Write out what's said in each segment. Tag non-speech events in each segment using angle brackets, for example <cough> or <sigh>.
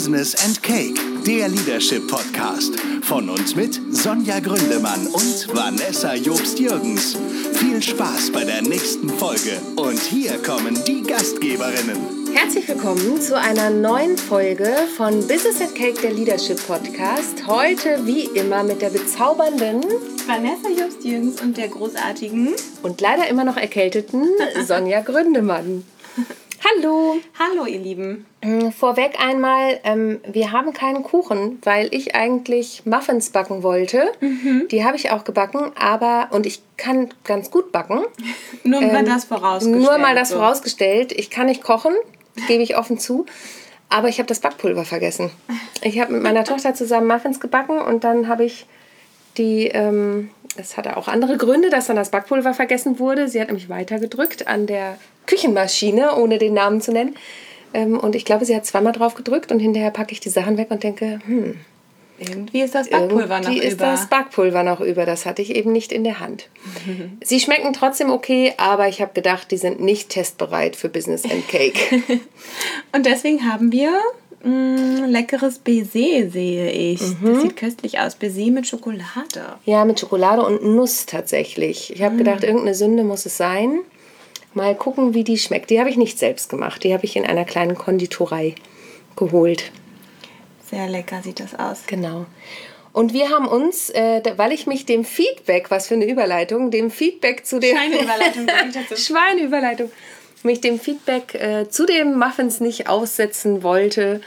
Business and Cake, der Leadership Podcast. Von uns mit Sonja Gründemann und Vanessa Jobst-Jürgens. Viel Spaß bei der nächsten Folge. Und hier kommen die Gastgeberinnen. Herzlich willkommen zu einer neuen Folge von Business and Cake, der Leadership Podcast. Heute wie immer mit der bezaubernden Vanessa Jobst-Jürgens und der großartigen und leider immer noch erkälteten <laughs> Sonja Gründemann. Hallo. Hallo, ihr Lieben. Mm, vorweg einmal, ähm, wir haben keinen Kuchen, weil ich eigentlich Muffins backen wollte. Mhm. Die habe ich auch gebacken, aber und ich kann ganz gut backen. <laughs> nur mal ähm, das vorausgestellt. Nur mal das so. vorausgestellt. Ich kann nicht kochen, gebe ich offen zu. Aber ich habe das Backpulver vergessen. Ich habe mit meiner Tochter zusammen Muffins gebacken und dann habe ich die, ähm, es hatte auch andere Gründe, dass dann das Backpulver vergessen wurde. Sie hat nämlich weitergedrückt an der Küchenmaschine, ohne den Namen zu nennen. Ähm, und ich glaube, sie hat zweimal drauf gedrückt und hinterher packe ich die Sachen weg und denke, hm. Irgendwie ist das Backpulver noch über. ist das Backpulver noch über. Das hatte ich eben nicht in der Hand. <laughs> Sie schmecken trotzdem okay, aber ich habe gedacht, die sind nicht testbereit für Business and Cake. <laughs> und deswegen haben wir mm, leckeres Baiser, sehe ich. Mhm. Das sieht köstlich aus. Baiser mit Schokolade. Ja, mit Schokolade und Nuss tatsächlich. Ich habe mhm. gedacht, irgendeine Sünde muss es sein. Mal gucken, wie die schmeckt. Die habe ich nicht selbst gemacht. Die habe ich in einer kleinen Konditorei geholt. Sehr lecker sieht das aus. Genau. Und wir haben uns, äh, weil ich mich dem Feedback, was für eine Überleitung, dem Feedback zu dem Schweineüberleitung, <laughs> Schweineüberleitung, mich dem Feedback äh, zu den Muffins nicht aussetzen wollte,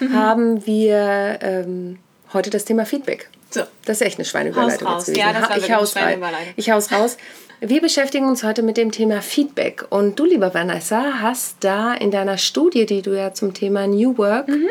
<laughs> haben wir ähm, heute das Thema Feedback. So. Das ist echt eine Schweineüberleitung. Haus raus. Ja, war ich haus rein. Ich haus raus. Wir beschäftigen uns heute mit dem Thema Feedback. Und du, lieber Vanessa, hast da in deiner Studie, die du ja zum Thema New Work mhm.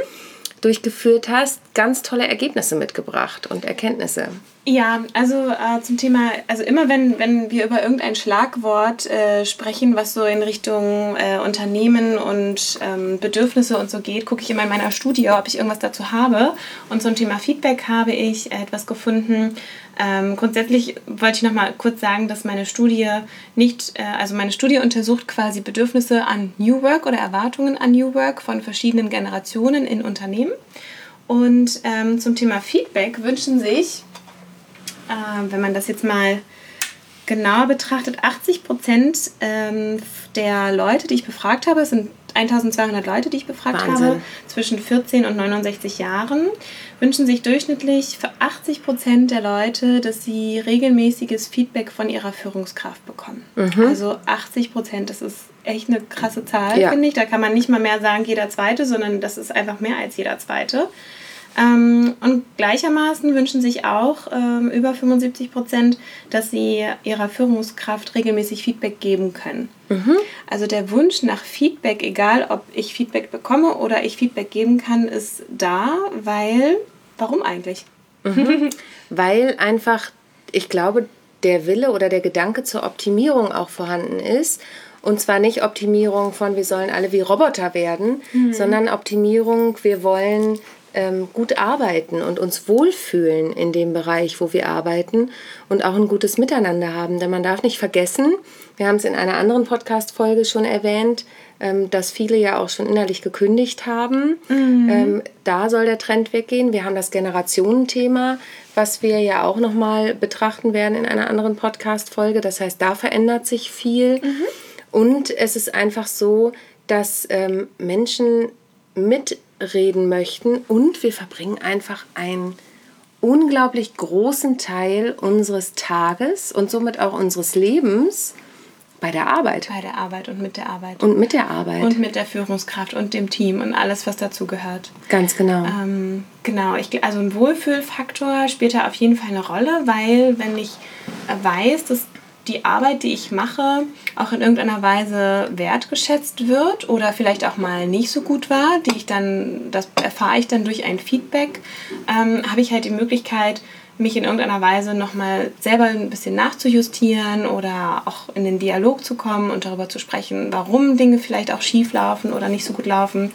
Durchgeführt hast, ganz tolle Ergebnisse mitgebracht und Erkenntnisse. Ja, also äh, zum Thema, also immer wenn, wenn wir über irgendein Schlagwort äh, sprechen, was so in Richtung äh, Unternehmen und ähm, Bedürfnisse und so geht, gucke ich immer in meiner Studie, ob ich irgendwas dazu habe. Und zum Thema Feedback habe ich etwas gefunden. Ähm, grundsätzlich wollte ich noch mal kurz sagen, dass meine Studie nicht, äh, also meine Studie untersucht quasi Bedürfnisse an New Work oder Erwartungen an New Work von verschiedenen Generationen in Unternehmen. Und ähm, zum Thema Feedback wünschen sich äh, wenn man das jetzt mal genauer betrachtet, 80 Prozent ähm, der Leute, die ich befragt habe, sind 1200 Leute, die ich befragt Wahnsinn. habe, zwischen 14 und 69 Jahren, wünschen sich durchschnittlich für 80 Prozent der Leute, dass sie regelmäßiges Feedback von ihrer Führungskraft bekommen. Mhm. Also 80 Prozent, das ist echt eine krasse Zahl, ja. finde ich. Da kann man nicht mal mehr sagen, jeder Zweite, sondern das ist einfach mehr als jeder Zweite. Ähm, und gleichermaßen wünschen sich auch ähm, über 75 Prozent, dass sie ihrer Führungskraft regelmäßig Feedback geben können. Mhm. Also der Wunsch nach Feedback, egal ob ich Feedback bekomme oder ich Feedback geben kann, ist da, weil, warum eigentlich? Mhm. <laughs> weil einfach, ich glaube, der Wille oder der Gedanke zur Optimierung auch vorhanden ist. Und zwar nicht Optimierung von, wir sollen alle wie Roboter werden, mhm. sondern Optimierung, wir wollen ähm, gut arbeiten und uns wohlfühlen in dem Bereich, wo wir arbeiten und auch ein gutes Miteinander haben. Denn man darf nicht vergessen, wir haben es in einer anderen Podcast-Folge schon erwähnt, ähm, dass viele ja auch schon innerlich gekündigt haben. Mhm. Ähm, da soll der Trend weggehen. Wir haben das Generationenthema, was wir ja auch nochmal betrachten werden in einer anderen Podcast-Folge. Das heißt, da verändert sich viel. Mhm. Und es ist einfach so, dass ähm, Menschen mit reden möchten und wir verbringen einfach einen unglaublich großen Teil unseres Tages und somit auch unseres Lebens bei der Arbeit. Bei der Arbeit und mit der Arbeit. Und mit der Arbeit. Und mit der Führungskraft und dem Team und alles, was dazu gehört. Ganz genau. Ähm, genau, ich, also ein Wohlfühlfaktor spielt da auf jeden Fall eine Rolle, weil wenn ich weiß, dass die Arbeit, die ich mache, auch in irgendeiner Weise wertgeschätzt wird oder vielleicht auch mal nicht so gut war, die ich dann, das erfahre ich dann durch ein Feedback, ähm, habe ich halt die Möglichkeit, mich in irgendeiner Weise nochmal selber ein bisschen nachzujustieren oder auch in den Dialog zu kommen und darüber zu sprechen, warum Dinge vielleicht auch schief laufen oder nicht so gut laufen.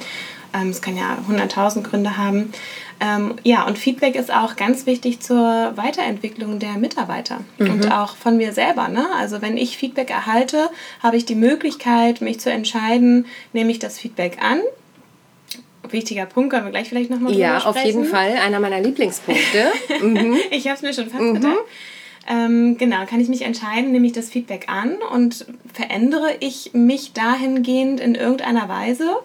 Ähm, es kann ja hunderttausend Gründe haben. Ähm, ja, und Feedback ist auch ganz wichtig zur Weiterentwicklung der Mitarbeiter mhm. und auch von mir selber. Ne? Also wenn ich Feedback erhalte, habe ich die Möglichkeit, mich zu entscheiden, nehme ich das Feedback an wichtiger Punkt, können wir gleich vielleicht nochmal drüber Ja, auf jeden Fall. Einer meiner Lieblingspunkte. <laughs> mhm. Ich habe es mir schon fast mhm. gedacht. Ähm, genau, kann ich mich entscheiden, nehme ich das Feedback an und verändere ich mich dahingehend in irgendeiner Weise.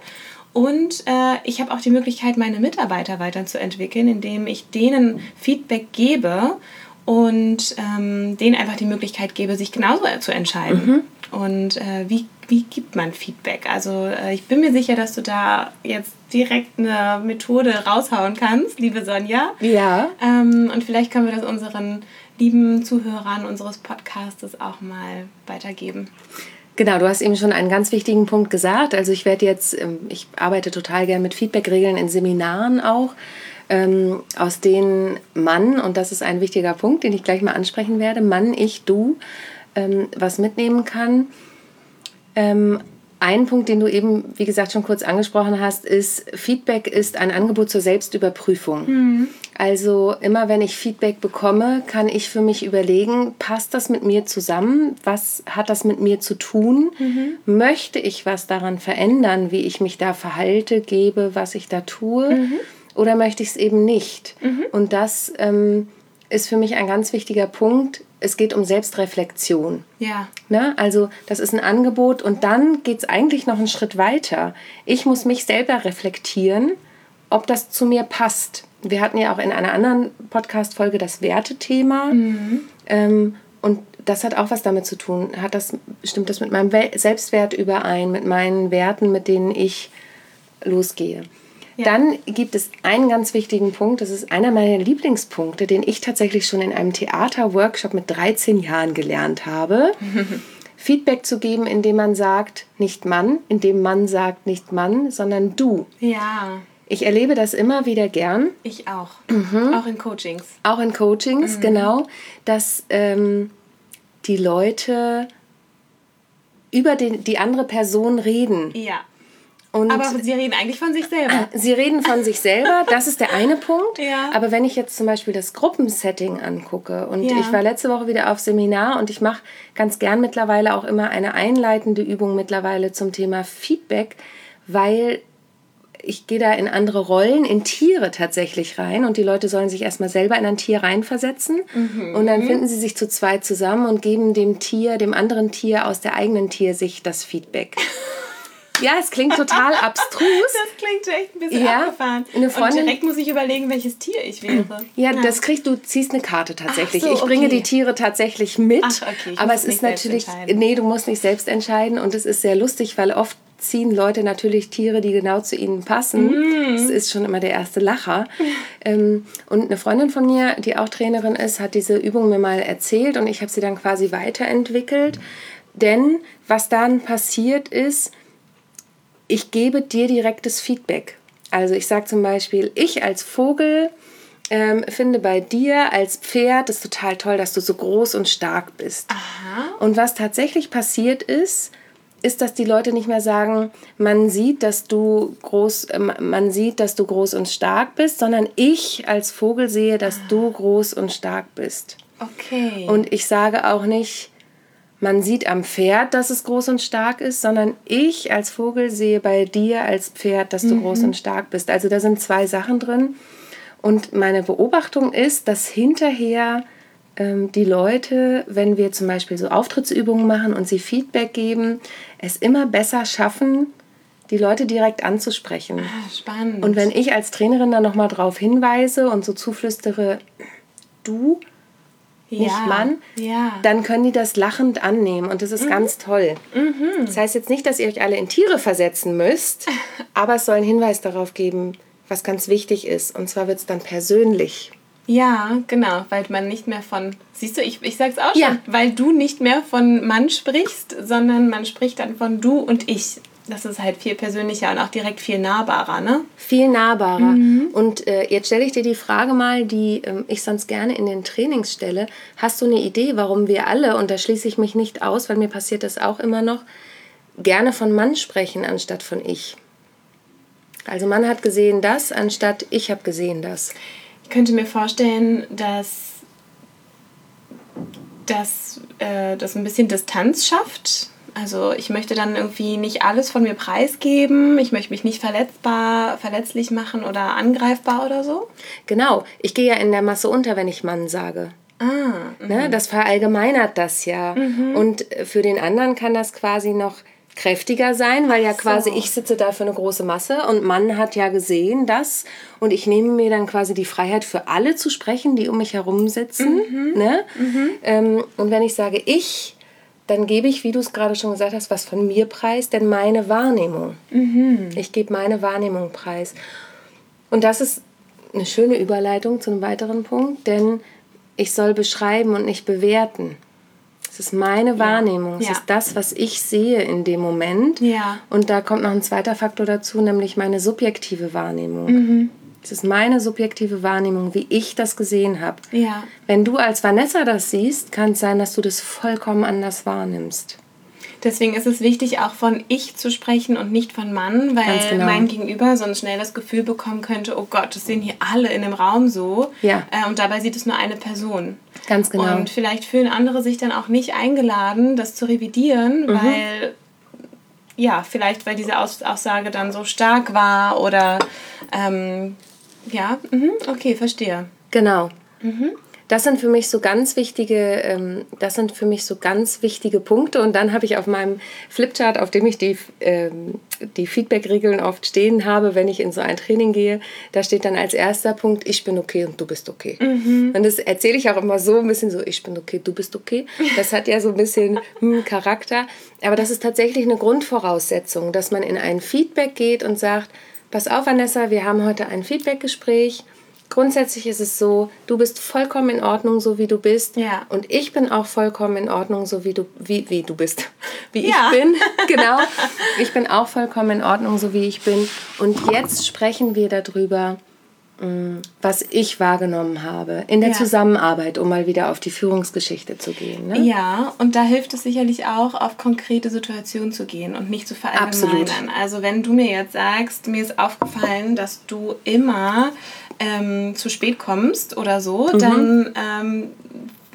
Und äh, ich habe auch die Möglichkeit, meine Mitarbeiter weiterzuentwickeln, indem ich denen Feedback gebe und ähm, denen einfach die Möglichkeit gebe, sich genauso zu entscheiden. Mhm. Und äh, wie, wie gibt man Feedback? Also äh, ich bin mir sicher, dass du da jetzt direkt eine Methode raushauen kannst, liebe Sonja. Ja. Ähm, und vielleicht können wir das unseren lieben Zuhörern unseres Podcasts auch mal weitergeben. Genau, du hast eben schon einen ganz wichtigen Punkt gesagt. Also ich werde jetzt, ähm, ich arbeite total gern mit Feedback-Regeln in Seminaren auch, ähm, aus denen Mann, und das ist ein wichtiger Punkt, den ich gleich mal ansprechen werde, Mann, ich, du, ähm, was mitnehmen kann. Ein Punkt, den du eben, wie gesagt, schon kurz angesprochen hast, ist, Feedback ist ein Angebot zur Selbstüberprüfung. Mhm. Also immer wenn ich Feedback bekomme, kann ich für mich überlegen, passt das mit mir zusammen? Was hat das mit mir zu tun? Mhm. Möchte ich was daran verändern, wie ich mich da verhalte, gebe, was ich da tue? Mhm. Oder möchte ich es eben nicht? Mhm. Und das ähm, ist für mich ein ganz wichtiger Punkt, es geht um Selbstreflexion. Ja. Ne? Also das ist ein Angebot und dann geht es eigentlich noch einen Schritt weiter. Ich muss mich selber reflektieren, ob das zu mir passt. Wir hatten ja auch in einer anderen Podcast-Folge das Wertethema. Mhm. Ähm, und das hat auch was damit zu tun. Hat das, stimmt das mit meinem Selbstwert überein, mit meinen Werten, mit denen ich losgehe? Dann gibt es einen ganz wichtigen Punkt, das ist einer meiner Lieblingspunkte, den ich tatsächlich schon in einem Theaterworkshop mit 13 Jahren gelernt habe. <laughs> Feedback zu geben, indem man sagt, nicht Mann, indem man sagt, nicht Mann, sondern du. Ja. Ich erlebe das immer wieder gern. Ich auch. Mhm. Auch in Coachings. Auch in Coachings, mhm. genau, dass ähm, die Leute über den, die andere Person reden. Ja. Und aber sie reden eigentlich von sich selber. Sie reden von sich selber, das ist der eine Punkt. <laughs> Ja. Aber wenn ich jetzt zum Beispiel das Gruppensetting angucke und ja. ich war letzte Woche wieder auf Seminar und ich mache ganz gern mittlerweile auch immer eine einleitende Übung mittlerweile zum Thema Feedback, weil ich gehe da in andere Rollen, in Tiere tatsächlich rein und die Leute sollen sich erstmal selber in ein Tier reinversetzen mhm. und dann finden sie sich zu zweit zusammen und geben dem Tier, dem anderen Tier aus der eigenen Tiersicht das Feedback. <laughs> Ja, es klingt total <laughs> abstrus. Das klingt echt ein bisschen ja, abgefahren. Eine Freundin, Und direkt muss ich überlegen, welches Tier ich wäre. Ja, ja. das kriegst du, ziehst eine Karte tatsächlich. So, ich bringe die Tiere tatsächlich mit. Ach, okay. aber es ist natürlich, nee, du musst nicht selbst entscheiden. Und es ist sehr lustig, weil oft ziehen Leute natürlich Tiere, die genau zu ihnen passen. Mm. Das ist schon immer der erste Lacher. <laughs> Ähm, und eine Freundin von mir, die auch Trainerin ist, hat diese Übung mir mal erzählt und ich habe sie dann quasi weiterentwickelt. Denn was dann passiert ist, ich gebe dir direktes Feedback. Also ich sage zum Beispiel, ich als Vogel ähm, finde bei dir als Pferd es total toll, dass du so groß und stark bist. Aha. Und was tatsächlich passiert ist, ist, dass die Leute nicht mehr sagen, man sieht, dass du groß, äh, man sieht, dass du groß und stark bist, sondern ich als Vogel sehe, dass ah. du groß und stark bist. Okay. Und ich sage auch nicht, man sieht am Pferd, dass es groß und stark ist, sondern ich als Vogel sehe bei dir als Pferd, dass du mhm. groß und stark bist. Also da sind zwei Sachen drin. Und meine Beobachtung ist, dass hinterher ähm, die Leute, wenn wir zum Beispiel so Auftrittsübungen machen und sie Feedback geben, es immer besser schaffen, die Leute direkt anzusprechen. Ah, spannend. Und wenn ich als Trainerin dann nochmal darauf hinweise und so zuflüstere, du nicht ja, Mann, ja. dann können die das lachend annehmen und das ist mhm. ganz toll. Mhm. Das heißt jetzt nicht, dass ihr euch alle in Tiere versetzen müsst, <laughs> aber es soll einen Hinweis darauf geben, was ganz wichtig ist. Und zwar wird es dann persönlich. Ja, genau, weil man nicht mehr von, siehst du, ich, ich sag's auch schon, ja. weil du nicht mehr von Mann sprichst, sondern man spricht dann von du und ich das ist halt viel persönlicher und auch direkt viel nahbarer, ne? Viel nahbarer. Mhm. Und äh, jetzt stelle ich dir die Frage mal, die ähm, ich sonst gerne in den Trainings stelle. Hast du eine Idee, warum wir alle, und da schließe ich mich nicht aus, weil mir passiert das auch immer noch, gerne von Mann sprechen anstatt von ich? Also Mann hat gesehen das, anstatt ich habe gesehen das. Ich könnte mir vorstellen, dass, dass äh, das ein bisschen Distanz schafft Also ich möchte dann irgendwie nicht alles von mir preisgeben, ich möchte mich nicht verletzbar, verletzlich machen oder angreifbar oder so. Genau, ich gehe ja in der Masse unter, wenn ich Mann sage. Ah, Ne? Das verallgemeinert das ja. Und für den anderen kann das quasi noch kräftiger sein, weil ja quasi ich sitze da für eine große Masse und Mann hat ja gesehen das und ich nehme mir dann quasi die Freiheit für alle zu sprechen, die um mich herum sitzen. Ne? Ähm, und wenn ich sage ich, dann gebe ich, wie du es gerade schon gesagt hast, was von mir preis, denn meine Wahrnehmung. Ich gebe meine Wahrnehmung preis. Und das ist eine schöne Überleitung zu einem weiteren Punkt, denn ich soll beschreiben und nicht bewerten. Es ist meine Wahrnehmung, es Ja. ist das, was ich sehe in dem Moment. Ja. Und da kommt noch ein zweiter Faktor dazu, nämlich meine subjektive Wahrnehmung. Mhm. Es ist meine subjektive Wahrnehmung, wie ich das gesehen habe. Ja. Wenn du als Vanessa das siehst, kann es sein, dass du das vollkommen anders wahrnimmst. Deswegen ist es wichtig, auch von ich zu sprechen und nicht von Mann, weil genau. mein Gegenüber sonst schnell das Gefühl bekommen könnte, oh Gott, das sehen hier alle in dem Raum so. Ja. Äh, und dabei sieht es nur eine Person. Ganz genau. Und vielleicht fühlen andere sich dann auch nicht eingeladen, das zu revidieren, Mhm. weil, ja, vielleicht weil diese Aus Aussage dann so stark war oder, ähm, ja, mhm, okay, verstehe. Genau. Das sind für mich so ganz wichtige, ähm, das sind für mich so ganz wichtige Punkte. Und dann habe ich auf meinem Flipchart, auf dem ich die, ähm, die Feedback-Regeln oft stehen habe, wenn ich in so ein Training gehe, da steht dann als erster Punkt, ich bin okay und du bist okay. Und das erzähle ich auch immer so ein bisschen so, ich bin okay, du bist okay. Das hat ja so ein bisschen hm, Charakter. Aber das ist tatsächlich eine Grundvoraussetzung, dass man in ein Feedback geht und sagt, pass auf, Vanessa, wir haben heute ein Feedbackgespräch. Grundsätzlich ist es so, du bist vollkommen in Ordnung, so wie du bist. Ja. Und ich bin auch vollkommen in Ordnung, so wie du, wie, wie du bist. <laughs> Wie Ja. ich bin. <laughs> Genau. Ich bin auch vollkommen in Ordnung, so wie ich bin. Und jetzt sprechen wir darüber, was ich wahrgenommen habe in der Ja. Zusammenarbeit, um mal wieder auf die Führungsgeschichte zu gehen. Ne? Ja, und da hilft es sicherlich auch, auf konkrete Situationen zu gehen und nicht zu verallgemeinern. Absolut. Also wenn du mir jetzt sagst, mir ist aufgefallen, dass du immer ähm, zu spät kommst oder so, Mhm. dann ähm,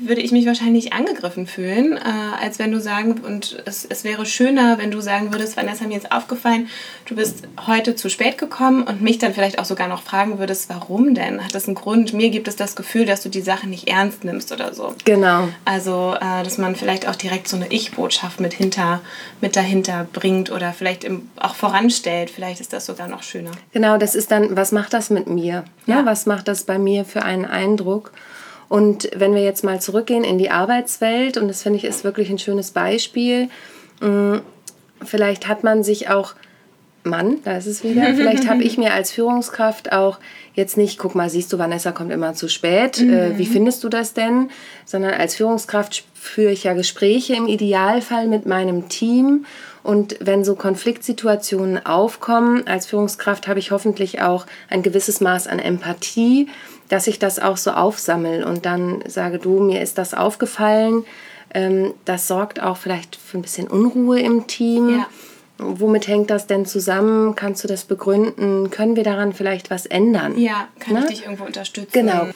würde ich mich wahrscheinlich angegriffen fühlen, äh, als wenn du sagen, und es, es wäre schöner, wenn du sagen würdest, Vanessa, mir ist aufgefallen, du bist heute zu spät gekommen und mich dann vielleicht auch sogar noch fragen würdest, warum denn? Hat das einen Grund? Mir gibt es das Gefühl, dass du die Sache nicht ernst nimmst oder so. Genau. Also, äh, dass man vielleicht auch direkt so eine Ich-Botschaft mit, hinter, mit dahinter bringt oder vielleicht im, auch voranstellt. Vielleicht ist das sogar noch schöner. Genau, das ist dann, was macht das mit mir? Ja. Ja. Was macht das bei mir für einen Eindruck? Und wenn wir jetzt mal zurückgehen in die Arbeitswelt, und das finde ich ist wirklich ein schönes Beispiel, mh, vielleicht hat man sich auch, Mann, da ist es wieder, vielleicht habe ich mir als Führungskraft auch jetzt nicht, guck mal, siehst du, Vanessa kommt immer zu spät, äh, wie findest du das denn? Sondern als Führungskraft führe ich ja Gespräche im Idealfall mit meinem Team. Und wenn so Konfliktsituationen aufkommen, als Führungskraft habe ich hoffentlich auch ein gewisses Maß an Empathie, dass ich das auch so aufsammel und dann sage, du, mir ist das aufgefallen. Ähm, das sorgt auch vielleicht für ein bisschen Unruhe im Team. Ja. Womit hängt das denn zusammen? Kannst du das begründen? Können wir daran vielleicht was ändern? Ja, kann Ne? ich dich irgendwo unterstützen? Genau.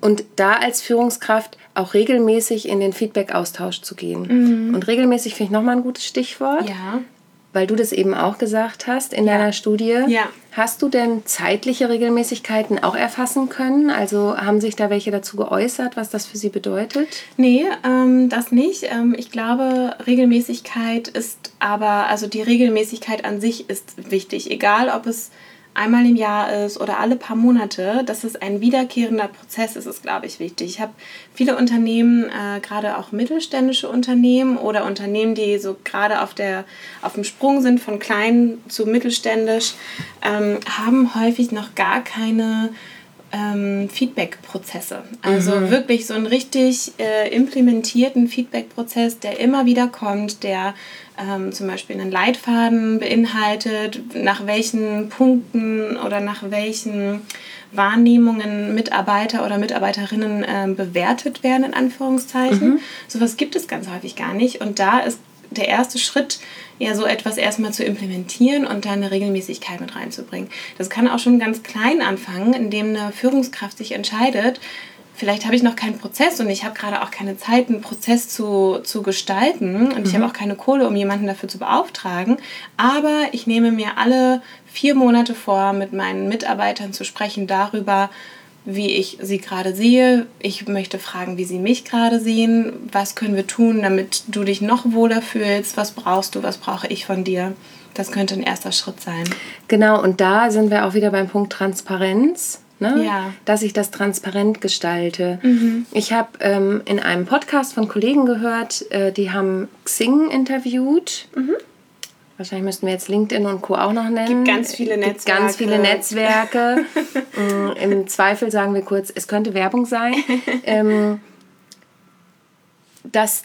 Und da als Führungskraft auch regelmäßig in den Feedback-Austausch zu gehen. Und regelmäßig finde ich nochmal ein gutes Stichwort, Ja. Weil du das eben auch gesagt hast in deiner Studie. Ja. Hast du denn zeitliche Regelmäßigkeiten auch erfassen können? Also haben sich da welche dazu geäußert, was das für sie bedeutet? Nee, ähm, das nicht. Ähm, ich glaube, Regelmäßigkeit ist aber, also die Regelmäßigkeit an sich ist wichtig. Egal, ob es einmal im Jahr ist oder alle paar Monate, dass es ein wiederkehrender Prozess ist, ist, glaube ich, wichtig. Ich habe viele Unternehmen, äh, gerade auch mittelständische Unternehmen oder Unternehmen, die so gerade auf, der, auf dem Sprung sind, von klein zu mittelständisch, ähm, haben häufig noch gar keine ähm, Feedback-Prozesse. Also wirklich so einen richtig äh, implementierten Feedback-Prozess, der immer wieder kommt, der ähm, zum Beispiel einen Leitfaden beinhaltet, nach welchen Punkten oder nach welchen Wahrnehmungen Mitarbeiter oder Mitarbeiterinnen ähm, bewertet werden, in Anführungszeichen. Sowas gibt es ganz häufig gar nicht. Und da ist der erste Schritt, ja so etwas erstmal zu implementieren und dann eine Regelmäßigkeit mit reinzubringen. Das kann auch schon ganz klein anfangen, indem eine Führungskraft sich entscheidet, vielleicht habe ich noch keinen Prozess und ich habe gerade auch keine Zeit, einen Prozess zu, zu gestalten und mhm. ich habe auch keine Kohle, um jemanden dafür zu beauftragen. Aber ich nehme mir alle vier Monate vor, mit meinen Mitarbeitern zu sprechen darüber, wie ich sie gerade sehe. Ich möchte fragen, wie sie mich gerade sehen. Was können wir tun, damit du dich noch wohler fühlst? Was brauchst du? Was brauche ich von dir? Das könnte ein erster Schritt sein. Genau, und da sind wir auch wieder beim Punkt Transparenz. Ne? Ja. Dass ich das transparent gestalte. Mhm. Ich habe ähm, in einem Podcast von Kollegen gehört, äh, die haben Xing interviewt. Mhm. Wahrscheinlich müssten wir jetzt LinkedIn und Co. auch noch nennen. Gibt ganz viele Gibt Netzwerke. Ganz viele Netzwerke. <laughs> Mm, Im Zweifel sagen wir kurz, es könnte Werbung sein. <laughs> ähm, das,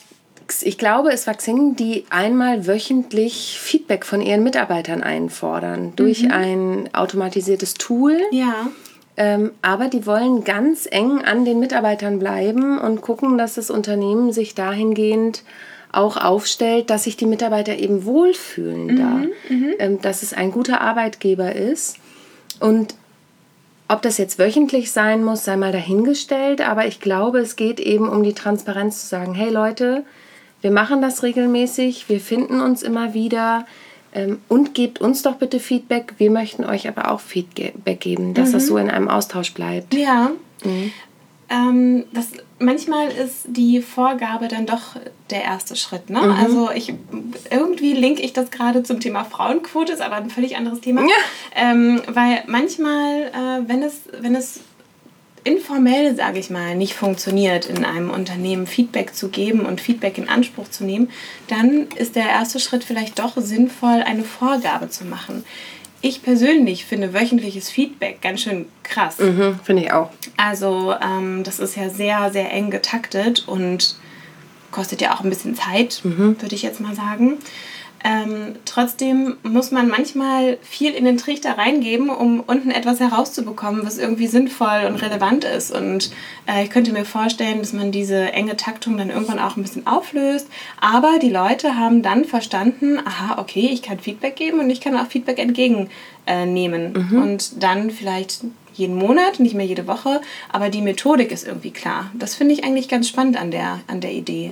ich glaube, es war Xing, die einmal wöchentlich Feedback von ihren Mitarbeitern einfordern durch Mhm. ein automatisiertes Tool. Ja. Ähm, aber die wollen ganz eng an den Mitarbeitern bleiben und gucken, dass das Unternehmen sich dahingehend auch aufstellt, dass sich die Mitarbeiter eben wohlfühlen da, ähm, dass es ein guter Arbeitgeber ist. Und ob das jetzt wöchentlich sein muss, sei mal dahingestellt, aber ich glaube, es geht eben um die Transparenz zu sagen, hey Leute, wir machen das regelmäßig, wir finden uns immer wieder ähm, und gebt uns doch bitte Feedback. Wir möchten euch aber auch Feedback geben, dass das so in einem Austausch bleibt. Ja. Ähm, das, manchmal ist die Vorgabe dann doch der erste Schritt. Ne? Also ich irgendwie linke ich das gerade zum Thema Frauenquote, ist aber ein völlig anderes Thema. Ja. Ähm, weil manchmal, äh, wenn es, wenn es informell, sage ich mal, nicht funktioniert, in einem Unternehmen Feedback zu geben und Feedback in Anspruch zu nehmen, dann ist der erste Schritt vielleicht doch sinnvoll, eine Vorgabe zu machen. Ich persönlich finde wöchentliches Feedback ganz schön krass. Mhm, Finde ich auch. Also ähm, das ist ja sehr, sehr eng getaktet und kostet ja auch ein bisschen Zeit, würde ich jetzt mal sagen. Ähm, trotzdem muss man manchmal viel in den Trichter reingeben, um unten etwas herauszubekommen, was irgendwie sinnvoll und relevant ist. Und äh, ich könnte mir vorstellen, dass man diese enge Taktung dann irgendwann auch ein bisschen auflöst. Aber die Leute haben dann verstanden, aha, okay, ich kann Feedback geben und ich kann auch Feedback entgegennehmen. Äh, nehmen. Und dann vielleicht jeden Monat, nicht mehr jede Woche, aber die Methodik ist irgendwie klar. Das finde ich eigentlich ganz spannend an der, an der Idee.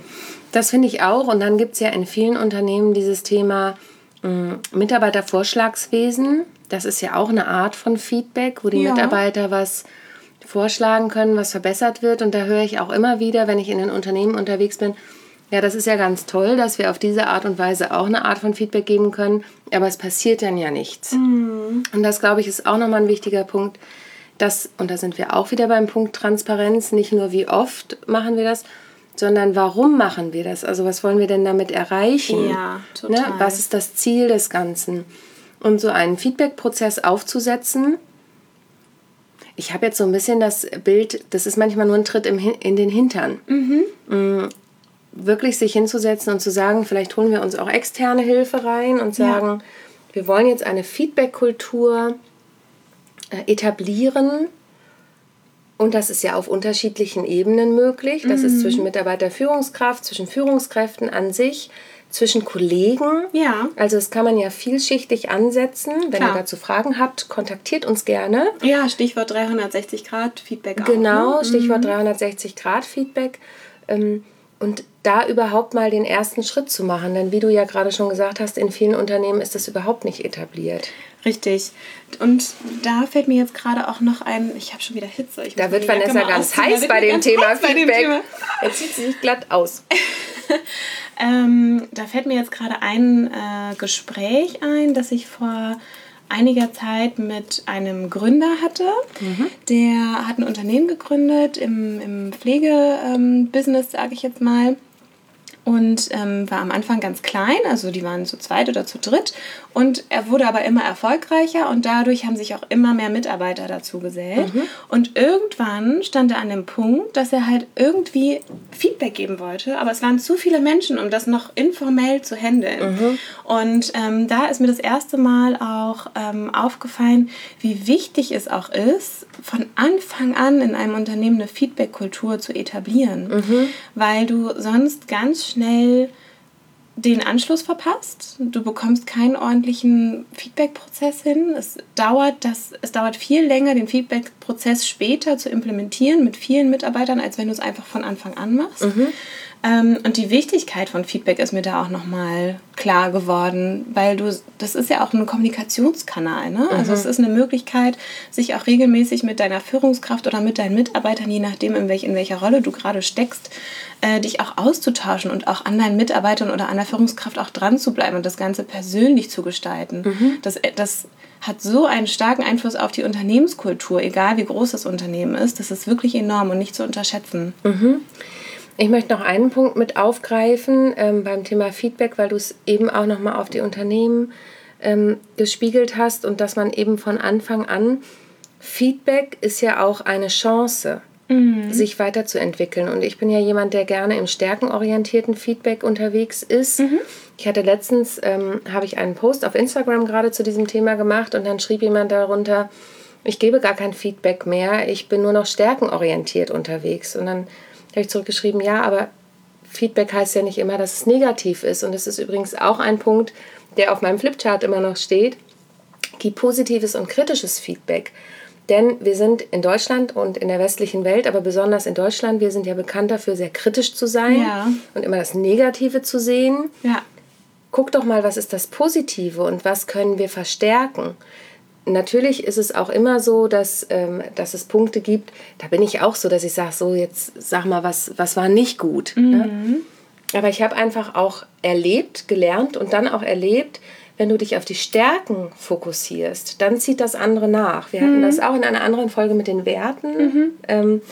Das finde ich auch. Und dann gibt es ja in vielen Unternehmen dieses Thema mh, Mitarbeitervorschlagswesen. Das ist ja auch eine Art von Feedback, wo die Ja. Mitarbeiter was vorschlagen können, was verbessert wird. Und da höre ich auch immer wieder, wenn ich in den Unternehmen unterwegs bin, ja, das ist ja ganz toll, dass wir auf diese Art und Weise auch eine Art von Feedback geben können, aber es passiert dann ja nichts. Und das, glaube ich, ist auch nochmal ein wichtiger Punkt, dass, und da sind wir auch wieder beim Punkt Transparenz, nicht nur wie oft machen wir das, sondern warum machen wir das? Also was wollen wir denn damit erreichen? Ja, Ne? total. Was ist das Ziel des Ganzen? Und so einen Feedback-Prozess aufzusetzen, ich habe jetzt so ein bisschen das Bild, das ist manchmal nur ein Tritt im, in den Hintern. Mm, Wirklich sich hinzusetzen und zu sagen, vielleicht holen wir uns auch externe Hilfe rein und Ja. sagen, wir wollen jetzt eine Feedback-Kultur äh, etablieren. Und das ist ja auf unterschiedlichen Ebenen möglich. Das ist zwischen Mitarbeiter-Führungskraft, zwischen Führungskräften an sich, zwischen Kollegen. Ja. Also das kann man ja vielschichtig ansetzen. Wenn Klar. ihr dazu Fragen habt, kontaktiert uns gerne. Ja, Stichwort 360 Grad Feedback auch. Genau, Ne? Stichwort 360 Grad Feedback. Ähm, Und da überhaupt mal den ersten Schritt zu machen. Denn wie du ja gerade schon gesagt hast, in vielen Unternehmen ist das überhaupt nicht etabliert. Richtig. Und da fällt mir jetzt gerade auch noch ein, ich habe schon wieder Hitze. Ich Da wird Vanessa ganz heiß bei dem ganz Thema heiß bei dem Feedback. Jetzt zieht sie sich glatt aus. <laughs> Ähm, da fällt mir jetzt gerade ein äh, Gespräch ein, das ich vor einiger Zeit mit einem Gründer hatte. Der hat ein Unternehmen gegründet im, im Pflegebusiness, sage ich jetzt mal. Und ähm, war am Anfang ganz klein, also die waren zu zweit oder zu dritt. Und er wurde aber immer erfolgreicher und dadurch haben sich auch immer mehr Mitarbeiter dazu gesellt. Und irgendwann stand er an dem Punkt, dass er halt irgendwie Feedback geben wollte, aber es waren zu viele Menschen, um das noch informell zu handeln. Und ähm, da ist mir das erste Mal auch ähm, aufgefallen, wie wichtig es auch ist, von Anfang an in einem Unternehmen eine Feedback-Kultur zu etablieren, weil du sonst ganz schnell den Anschluss verpasst. Du bekommst keinen ordentlichen Feedback-Prozess hin. Es dauert, das, es dauert viel länger, den Feedback-Prozess später zu implementieren mit vielen Mitarbeitern, als wenn du es einfach von Anfang an machst. Mhm. Ähm, und die Wichtigkeit von Feedback ist mir da auch nochmal klar geworden, weil du, das ist ja auch ein Kommunikationskanal. Ne? Also mhm. es ist eine Möglichkeit, sich auch regelmäßig mit deiner Führungskraft oder mit deinen Mitarbeitern, je nachdem, in, welch, in welcher Rolle du gerade steckst, äh, dich auch auszutauschen und auch an deinen Mitarbeitern oder an der Führungskraft auch dran zu bleiben und das Ganze persönlich zu gestalten. Mhm. Das, äh, das hat so einen starken Einfluss auf die Unternehmenskultur, egal wie groß das Unternehmen ist. Das ist wirklich enorm und nicht zu unterschätzen. Mhm. Ich möchte noch einen Punkt mit aufgreifen ähm, beim Thema Feedback, weil du es eben auch nochmal auf die Unternehmen ähm, gespiegelt hast und dass man eben von Anfang an, Feedback ist ja auch eine Chance, mhm. sich weiterzuentwickeln. Und ich bin ja jemand, der gerne im stärkenorientierten Feedback unterwegs ist. Mhm. Ich hatte letztens, ähm, habe ich einen Post auf Instagram gerade zu diesem Thema gemacht und dann schrieb jemand darunter, ich gebe gar kein Feedback mehr, ich bin nur noch stärkenorientiert unterwegs. Und dann habe ich zurückgeschrieben, ja, aber Feedback heißt ja nicht immer, dass es negativ ist. Und das ist übrigens auch ein Punkt, der auf meinem Flipchart immer noch steht. Gib positives und kritisches Feedback. Denn wir sind in Deutschland und in der westlichen Welt, aber besonders in Deutschland, wir sind ja bekannt dafür, sehr kritisch zu sein ja. und immer das Negative zu sehen. Ja. Guck doch mal, was ist das Positive und was können wir verstärken natürlich ist es auch immer so, dass, ähm, dass es Punkte gibt, da bin ich auch so, dass ich sage, so jetzt sag mal, was, was war nicht gut. Ne? Mhm. Ne? Aber ich habe einfach auch erlebt, gelernt und dann auch erlebt, wenn du dich auf die Stärken fokussierst, dann zieht das andere nach. Wir mhm. hatten das auch in einer anderen Folge mit den Werten. Mhm. Ähm,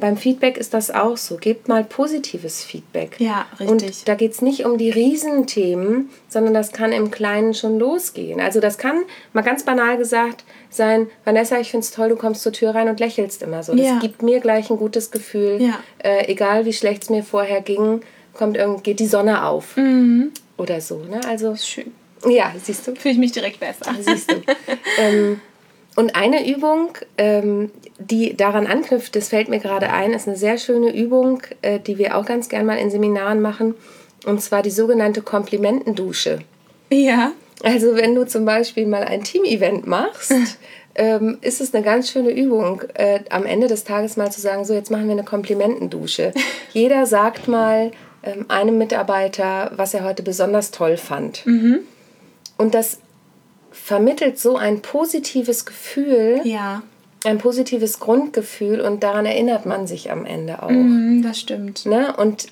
beim Feedback ist das auch so. Gebt mal positives Feedback. Ja, richtig. Und da geht es nicht um die Riesenthemen, sondern das kann im Kleinen schon losgehen. Also das kann, mal ganz banal gesagt, sein, Vanessa, ich finde es toll, du kommst zur Tür rein und lächelst immer so. Das ja. gibt mir gleich ein gutes Gefühl. Ja. Äh, egal wie schlecht es mir vorher ging, kommt irgend, geht die Sonne auf. Mhm. Oder so. Ne? Also, Schön. Ja, siehst du. Fühle ich mich direkt besser. Siehst du. ähm, und eine Übung, ähm, die daran anknüpft, das fällt mir gerade ein, ist eine sehr schöne Übung, äh, die wir auch ganz gern mal in Seminaren machen, und zwar die sogenannte Komplimentendusche. Ja. Also wenn du zum Beispiel mal ein Team-Event machst, <laughs> ähm, ist es eine ganz schöne Übung, äh, am Ende des Tages mal zu sagen, so jetzt machen wir eine Komplimentendusche. <laughs> Jeder sagt mal ähm, einem Mitarbeiter, was er heute besonders toll fand. Mhm. Und das vermittelt so ein positives Gefühl. Ja. Ein positives Grundgefühl und daran erinnert man sich am Ende auch. Mm, das stimmt. Ne? Und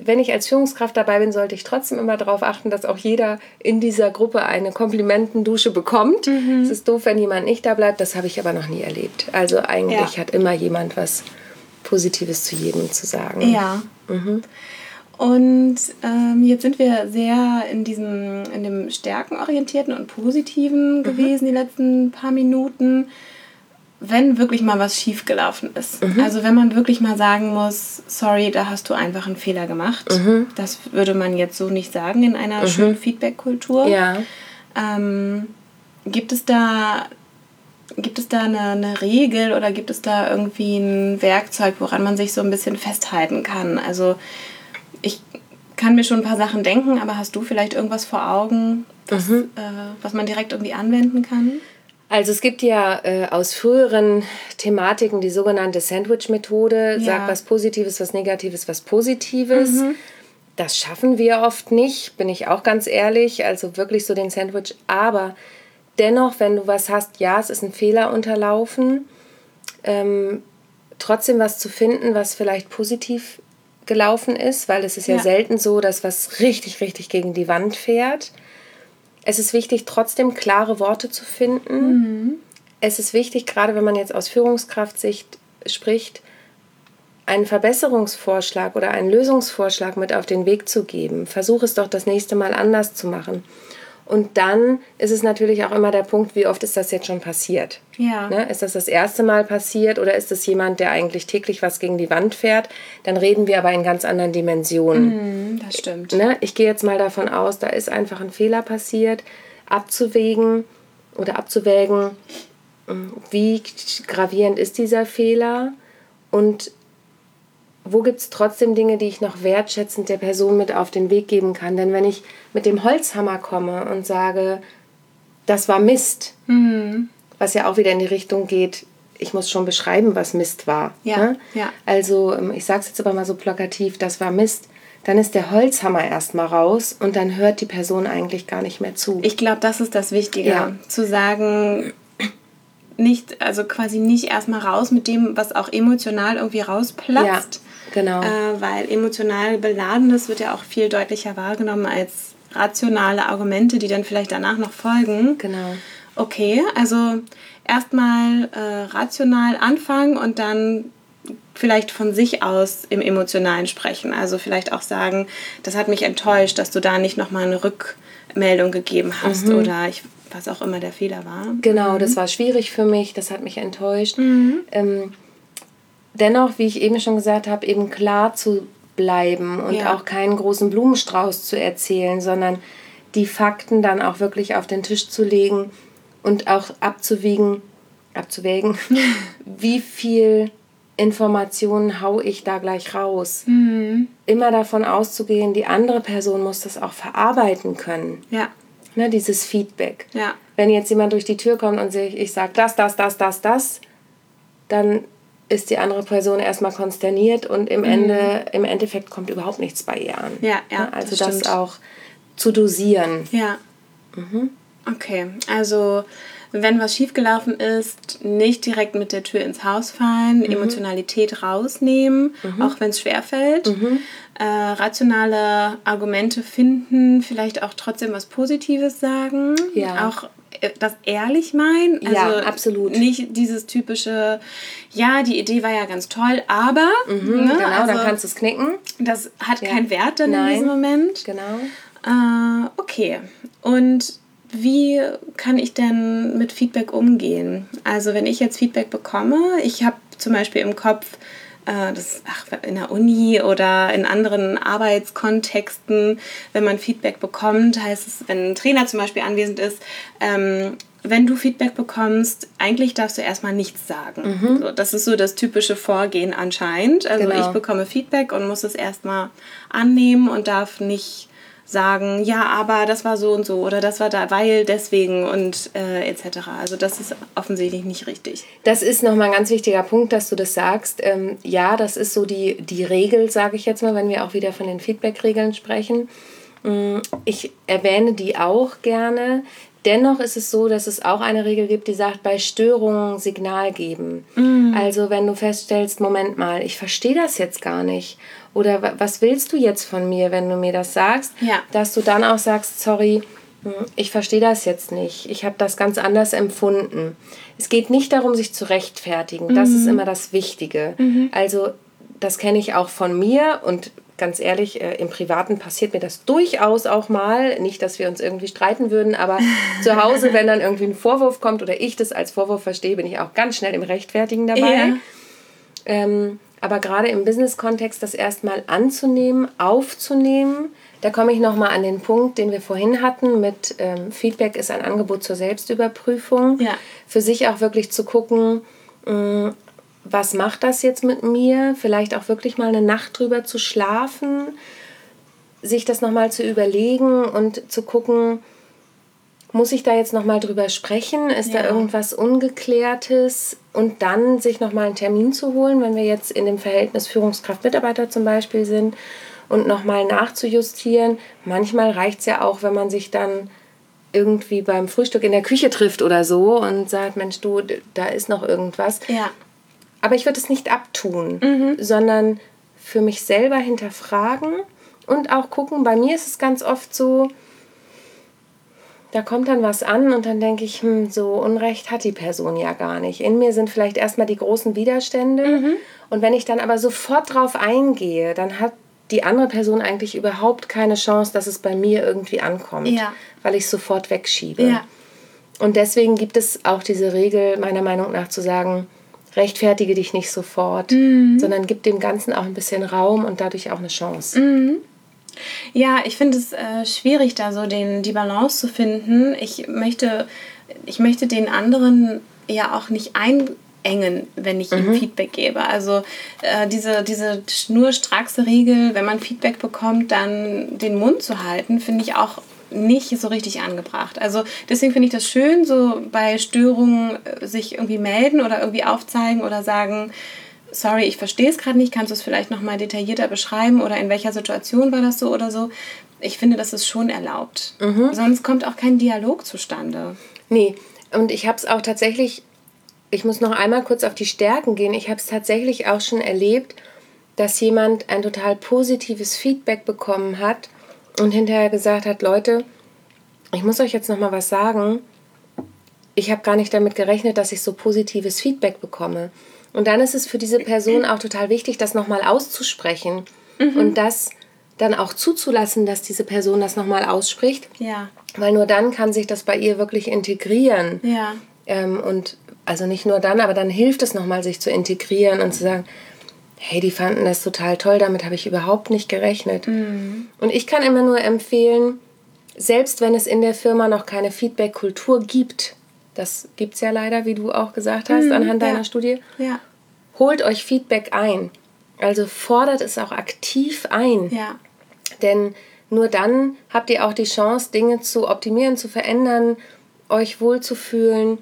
wenn ich als Führungskraft dabei bin, sollte ich trotzdem immer darauf achten, dass auch jeder in dieser Gruppe eine Komplimentendusche bekommt. Mhm. Es ist doof, wenn jemand nicht da bleibt. Das habe ich aber noch nie erlebt. Also eigentlich ja. hat immer jemand was Positives zu jedem zu sagen. Ja. Mhm. Und ähm, jetzt sind wir sehr in diesem, in dem stärkenorientierten und positiven mhm. gewesen die letzten paar Minuten. Wenn wirklich mal was schiefgelaufen ist. Mhm. Also wenn man wirklich mal sagen muss, sorry, da hast du einfach einen Fehler gemacht. Mhm. Das würde man jetzt so nicht sagen in einer mhm. schönen Feedback-Kultur. Ja. Ähm, gibt es da Gibt es da eine, eine, Regel oder gibt es da irgendwie ein Werkzeug, woran man sich so ein bisschen festhalten kann? Also ich kann mir schon ein paar Sachen denken, aber hast du vielleicht irgendwas vor Augen, was, mhm. äh, was man direkt irgendwie anwenden kann? Also es gibt ja äh, aus früheren Thematiken die sogenannte Sandwich-Methode. Ja. Sag was Positives, was Negatives, was Positives. Mhm. Das schaffen wir oft nicht, bin ich auch ganz ehrlich. Also wirklich so den Sandwich. Aber dennoch, wenn du was hast, ja, es ist ein Fehler unterlaufen, ähm, trotzdem was zu finden, was vielleicht positiv gelaufen ist, weil es ist ja, ja, selten so, dass was richtig, richtig gegen die Wand fährt. Es ist wichtig, trotzdem klare Worte zu finden. Mhm. Es ist wichtig, gerade wenn man jetzt aus Führungskraftsicht spricht, einen Verbesserungsvorschlag oder einen Lösungsvorschlag mit auf den Weg zu geben. Versuch es doch das nächste Mal anders zu machen. Und dann ist es natürlich auch immer der Punkt, wie oft ist das jetzt schon passiert? Ja. Ne? Ist das das erste Mal passiert oder ist es jemand, der eigentlich täglich was gegen die Wand fährt? Dann reden wir aber in ganz anderen Dimensionen. Mm, das stimmt. Ne? Ich gehe jetzt mal davon aus, da ist einfach ein Fehler passiert, abzuwägen oder abzuwägen, wie gravierend ist dieser Fehler und wo gibt es trotzdem Dinge, die ich noch wertschätzend der Person mit auf den Weg geben kann. Denn wenn ich mit dem Holzhammer komme und sage, das war Mist, mhm. was ja auch wieder in die Richtung geht, ich muss schon beschreiben, was Mist war. Ja, ne? ja. Also ähm, ich sage es jetzt aber mal so plakativ, das war Mist. Dann ist der Holzhammer erstmal raus und dann hört die Person eigentlich gar nicht mehr zu. Ich glaube, das ist das Wichtige, ja. zu sagen, nicht, also quasi nicht erstmal raus mit dem, was auch emotional irgendwie rausplatzt. Ja, genau. Äh, weil emotional beladenes wird ja auch viel deutlicher wahrgenommen als rationale Argumente, die dann vielleicht danach noch folgen. Genau. Okay, also erstmal äh, rational anfangen und dann vielleicht von sich aus im Emotionalen sprechen. Also vielleicht auch sagen, das hat mich enttäuscht, dass du da nicht nochmal eine Rückmeldung gegeben hast mhm. oder ich, was auch immer der Fehler war. Genau, mhm. das war schwierig für mich, das hat mich enttäuscht. Mhm. Ähm, dennoch, wie ich eben schon gesagt habe, eben klar zu bleiben und ja. auch keinen großen Blumenstrauß zu erzählen, sondern die Fakten dann auch wirklich auf den Tisch zu legen und auch abzuwiegen, abzuwägen, <laughs> wie viel Informationen hau ich da gleich raus. Mhm. Immer davon auszugehen, die andere Person muss das auch verarbeiten können. Ja. Ne, dieses Feedback. Ja. Wenn jetzt jemand durch die Tür kommt und ich, ich sage das, das, das, das, das, dann ist die andere Person erstmal konsterniert und im, mhm. Ende, im Endeffekt kommt überhaupt nichts bei ihr an. Ja, ja. Ne, also das, das auch zu dosieren. Ja. Mhm. Okay, also wenn was schiefgelaufen ist, nicht direkt mit der Tür ins Haus fallen, mhm. Emotionalität rausnehmen, mhm. auch wenn es schwerfällt. Mhm. Äh, rationale Argumente finden, vielleicht auch trotzdem was Positives sagen. Ja. Auch das ehrlich meinen. Also ja, absolut. Nicht dieses typische, ja, die Idee war ja ganz toll, aber. Mhm, ne, genau, also, dann kannst du es knicken. Das hat ja. keinen Wert dann Nein. in diesem Moment. Genau. Äh, okay. Und wie kann ich denn mit Feedback umgehen? Also wenn ich jetzt Feedback bekomme, ich habe zum Beispiel im Kopf, äh, das ach, in der Uni oder in anderen Arbeitskontexten, wenn man Feedback bekommt, heißt es, wenn ein Trainer zum Beispiel anwesend ist, ähm, wenn du Feedback bekommst, eigentlich darfst du erstmal nichts sagen. Mhm. So, das ist so das typische Vorgehen anscheinend. Also genau. ich bekomme Feedback und muss es erstmal annehmen und darf nicht sagen, ja, aber das war so und so oder das war da, weil deswegen und äh, etc. Also das ist offensichtlich nicht richtig. Das ist nochmal ein ganz wichtiger Punkt, dass du das sagst. Ähm, ja, das ist so die, die Regel, sage ich jetzt mal, wenn wir auch wieder von den Feedback-Regeln sprechen. Mm, ich erwähne die auch gerne. Dennoch ist es so, dass es auch eine Regel gibt, die sagt, bei Störungen Signal geben. Mm. Also wenn du feststellst, Moment mal, ich verstehe das jetzt gar nicht oder was willst du jetzt von mir, wenn du mir das sagst, ja. dass du dann auch sagst, sorry, hm, ich verstehe das jetzt nicht. Ich habe das ganz anders empfunden. Es geht nicht darum, sich zu rechtfertigen. Das mhm. ist immer das Wichtige. Mhm. Also das kenne ich auch von mir und ganz ehrlich, äh, im Privaten passiert mir das durchaus auch mal. Nicht, dass wir uns irgendwie streiten würden, aber <laughs> zu Hause, wenn dann irgendwie ein Vorwurf kommt oder ich das als Vorwurf verstehe, bin ich auch ganz schnell im Rechtfertigen dabei. Ja. Ähm, aber gerade im Business-Kontext das erstmal anzunehmen, aufzunehmen, da komme ich nochmal an den Punkt, den wir vorhin hatten mit ähm, Feedback ist ein Angebot zur Selbstüberprüfung. Ja. Für sich auch wirklich zu gucken, mh, mm, was macht das jetzt mit mir? Vielleicht auch wirklich mal eine Nacht drüber zu schlafen, sich das nochmal zu überlegen und zu gucken, muss ich da jetzt nochmal drüber sprechen? Ist ja. da irgendwas Ungeklärtes? Und dann sich nochmal einen Termin zu holen, wenn wir jetzt in dem Verhältnis Führungskraft-Mitarbeiter zum Beispiel sind und nochmal nachzujustieren. Manchmal reicht es ja auch, wenn man sich dann irgendwie beim Frühstück in der Küche trifft oder so und sagt, Mensch, du, da ist noch irgendwas. Ja. Aber ich würde es nicht abtun, mhm. sondern für mich selber hinterfragen und auch gucken, bei mir ist es ganz oft so, da kommt dann was an und dann denke ich, hm, so Unrecht hat die Person ja gar nicht. In mir sind vielleicht erstmal die großen Widerstände. Mhm. Und wenn ich dann aber sofort drauf eingehe, dann hat die andere Person eigentlich überhaupt keine Chance, dass es bei mir irgendwie ankommt, ja. weil ich es sofort wegschiebe. Ja. Und deswegen gibt es auch diese Regel, meiner Meinung nach, zu sagen, rechtfertige dich nicht sofort, mhm. sondern gib dem Ganzen auch ein bisschen Raum und dadurch auch eine Chance. Mhm. Ja, ich finde es äh, schwierig, da so den, die Balance zu finden. Ich möchte, ich möchte den anderen ja auch nicht ein, engen, wenn ich ihm Feedback gebe. Also äh, diese, diese schnurstrackse Regel, wenn man Feedback bekommt, dann den Mund zu halten, finde ich auch nicht so richtig angebracht. Also deswegen finde ich das schön, so bei Störungen äh, sich irgendwie melden oder irgendwie aufzeigen oder sagen, sorry, ich verstehe es gerade nicht, kannst du es vielleicht nochmal detaillierter beschreiben oder in welcher Situation war das so oder so. Ich finde, das ist schon erlaubt. Sonst kommt auch kein Dialog zustande. Nee, und ich habe es auch tatsächlich, ich muss noch einmal kurz auf die Stärken gehen. Ich habe es tatsächlich auch schon erlebt, dass jemand ein total positives Feedback bekommen hat und hinterher gesagt hat, Leute, ich muss euch jetzt noch mal was sagen. Ich habe gar nicht damit gerechnet, dass ich so positives Feedback bekomme. Und dann ist es für diese Person auch total wichtig, das nochmal auszusprechen und das dann auch zuzulassen, dass diese Person das nochmal ausspricht. Ja. Weil nur dann kann sich das bei ihr wirklich integrieren. Ja. Ähm, und also nicht nur dann, aber dann hilft es nochmal, sich zu integrieren und zu sagen, hey, die fanden das total toll, damit habe ich überhaupt nicht gerechnet. Und ich kann immer nur empfehlen, selbst wenn es in der Firma noch keine Feedback-Kultur gibt, das gibt es ja leider, wie du auch gesagt hast, anhand deiner ja. Studie, Ja. holt euch Feedback ein. Also fordert es auch aktiv ein. Ja. Denn nur dann habt ihr auch die Chance, Dinge zu optimieren, zu verändern, euch wohlzufühlen.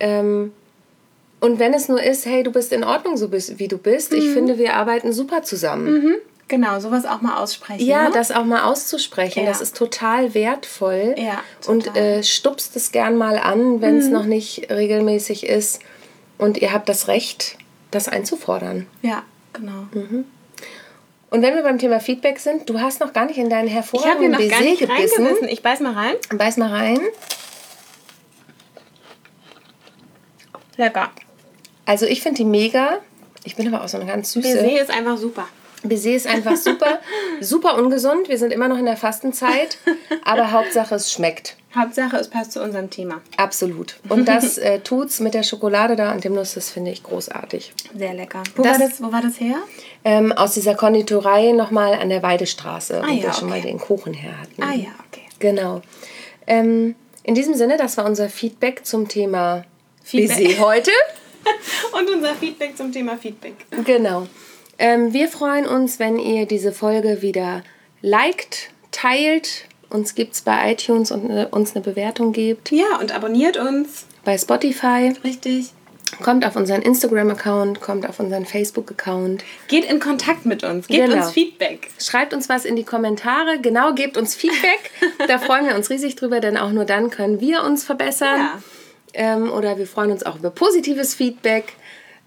Ähm, und wenn es nur ist, hey, du bist in Ordnung, so bist, wie du bist, Mhm. ich finde, wir arbeiten super zusammen. Genau, sowas auch mal aussprechen. Ja, ne? das auch mal auszusprechen, Ja. das ist total wertvoll. Ja, Und total. Mhm. äh, stupst es gern mal an, wenn es noch nicht regelmäßig ist. Und ihr habt das Recht, das einzufordern. Ja, genau. Und wenn wir beim Thema Feedback sind, du hast noch gar nicht in deinen Ich habe hervorragenden noch gar Baiser nicht gebissen. reingebissen. Ich beiß mal rein. Beiß mal rein. Lecker. Also ich finde die mega. Ich bin aber auch so eine ganz süße. Baiser ist einfach super. Baiser ist einfach super. <laughs> super ungesund. Wir sind immer noch in der Fastenzeit. Aber Hauptsache es schmeckt. Hauptsache, es passt zu unserem Thema. Absolut. Und das <laughs> äh, tut's mit der Schokolade da und dem Nuss. Das finde ich großartig. Sehr lecker. Wo, Das- war, das, wo war das her? Ähm, aus dieser Konditorei nochmal an der Weidestraße, wo Ah ja, wir schon mal okay. den Kuchen her hatten. Ah ja, okay. Genau. Ähm, in diesem Sinne, das war unser Feedback zum Thema Feedback. Baiser heute. <laughs> Und unser Feedback zum Thema Feedback. Genau. Ähm, wir freuen uns, wenn ihr diese Folge wieder liked, teilt, uns gibt's bei iTunes und äh, uns eine Bewertung gebt. Ja, und abonniert uns. Bei Spotify, Richtig. kommt auf unseren Instagram-Account, kommt auf unseren Facebook-Account. Geht in Kontakt mit uns. Gebt Genau. uns Feedback. Schreibt uns was in die Kommentare. Genau, gebt uns Feedback. <laughs> da freuen wir uns riesig drüber, denn auch nur dann können wir uns verbessern. Ja. Ähm, oder wir freuen uns auch über positives Feedback.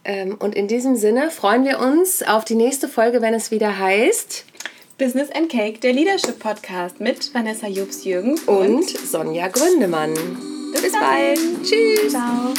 Ähm, und in diesem Sinne freuen wir uns auf die nächste Folge, wenn es wieder heißt. Business and Cake, der Leadership Podcast mit Vanessa Jobs-Jürgens Und Sonja Gründemann. Bis bald. Tschüss. Ciao.